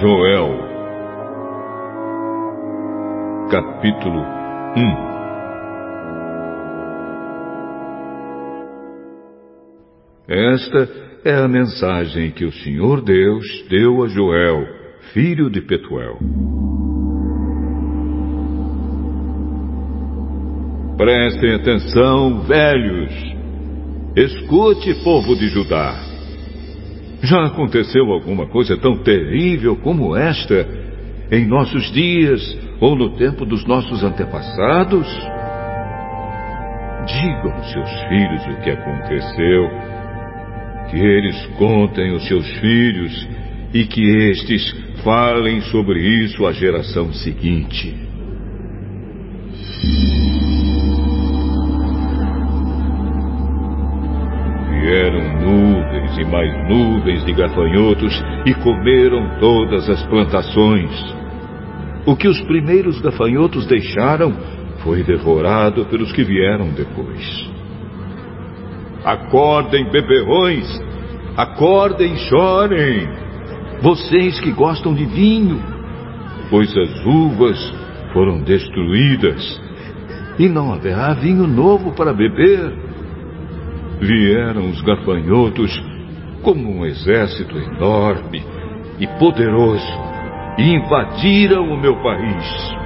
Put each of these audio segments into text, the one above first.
Joel, capítulo 1 Esta é a mensagem que o Senhor Deus deu a Joel, filho de Petuel. Prestem atenção, velhos. Escute, povo de Judá. Já aconteceu alguma coisa tão terrível como esta em nossos dias ou no tempo dos nossos antepassados? Digam aos seus filhos o que aconteceu, que eles contem aos seus filhos e que estes falem sobre isso à geração seguinte. Vieram nuvens e mais nuvens de gafanhotos e comeram todas as plantações. O que os primeiros gafanhotos deixaram foi devorado pelos que vieram depois. Acordem, beberrões! Acordem e chorem! Vocês que gostam de vinho, pois as uvas foram destruídas e não haverá vinho novo para beber vieram os gafanhotos como um exército enorme e poderoso invadiram o meu país.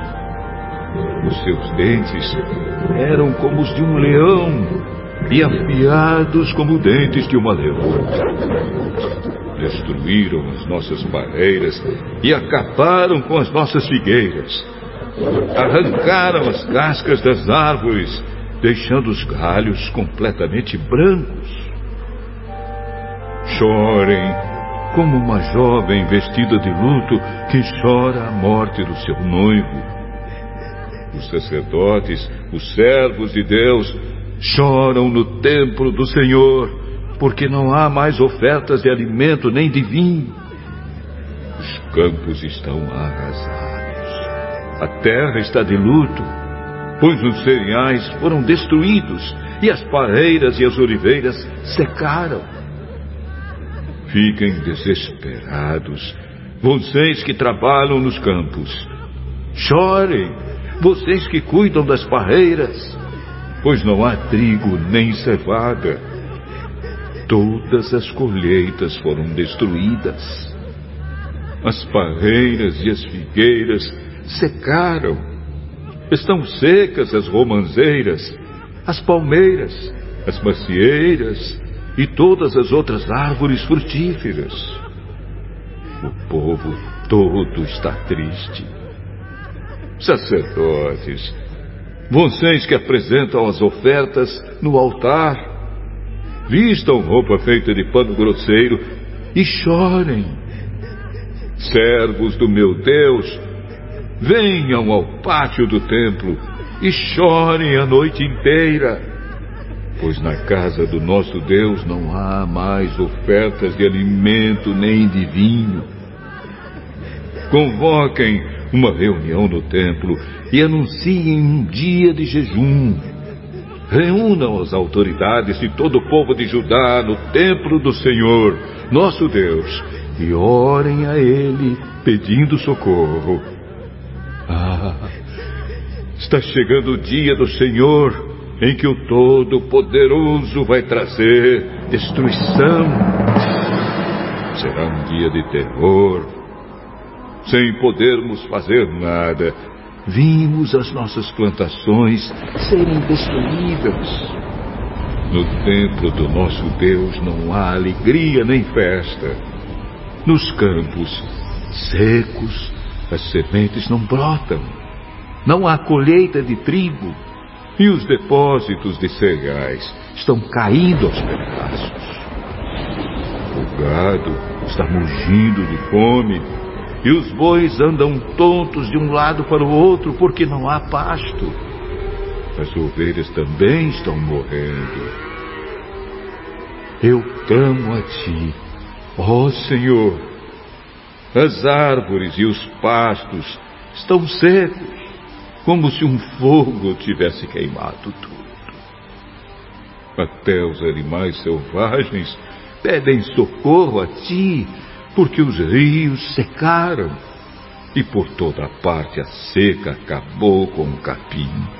Os seus dentes eram como os de um leão e afiados como dentes de uma leoa. Destruíram as nossas barreiras e acabaram com as nossas figueiras. Arrancaram as cascas das árvores deixando os galhos completamente brancos. Chorem como uma jovem vestida de luto que chora a morte do seu noivo. Os sacerdotes, os servos de Deus, choram no templo do Senhor, porque não há mais ofertas de alimento nem de vinho. Os campos estão arrasados. A terra está de luto pois os cereais foram destruídos e as pareiras e as oliveiras secaram. Fiquem desesperados, vocês que trabalham nos campos. Chorem, vocês que cuidam das parreiras, pois não há trigo nem cevada. Todas as colheitas foram destruídas. As parreiras e as figueiras secaram Estão secas as romãzeiras, as palmeiras, as macieiras e todas as outras árvores frutíferas. O povo todo está triste. Sacerdotes, vocês que apresentam as ofertas no altar, vistam roupa feita de pano grosseiro e chorem. Servos do meu Deus, venham ao pátio do templo e chorem a noite inteira, pois na casa do nosso Deus não há mais ofertas de alimento nem de vinho. Convoquem uma reunião no templo e anunciem um dia de jejum. Reúnam as autoridades de todo o povo de Judá no templo do Senhor, nosso Deus, e orem a Ele pedindo socorro ah, está chegando o dia do Senhor em que o Todo-Poderoso vai trazer destruição. Será um dia de terror. Sem podermos fazer nada, vimos as nossas plantações serem destruídas. No templo do nosso Deus não há alegria nem festa. Nos campos secos as sementes não brotam, não há colheita de trigo, e os depósitos de cereais estão caindo aos pedaços. O gado está mugindo de fome, e os bois andam tontos de um lado para o outro porque não há pasto. As ovelhas também estão morrendo. Eu clamo a ti, ó Senhor, as árvores e os pastos estão secos, como se um fogo tivesse queimado tudo. Até os animais selvagens pedem socorro a ti, porque os rios secaram e por toda parte a seca acabou com o capim.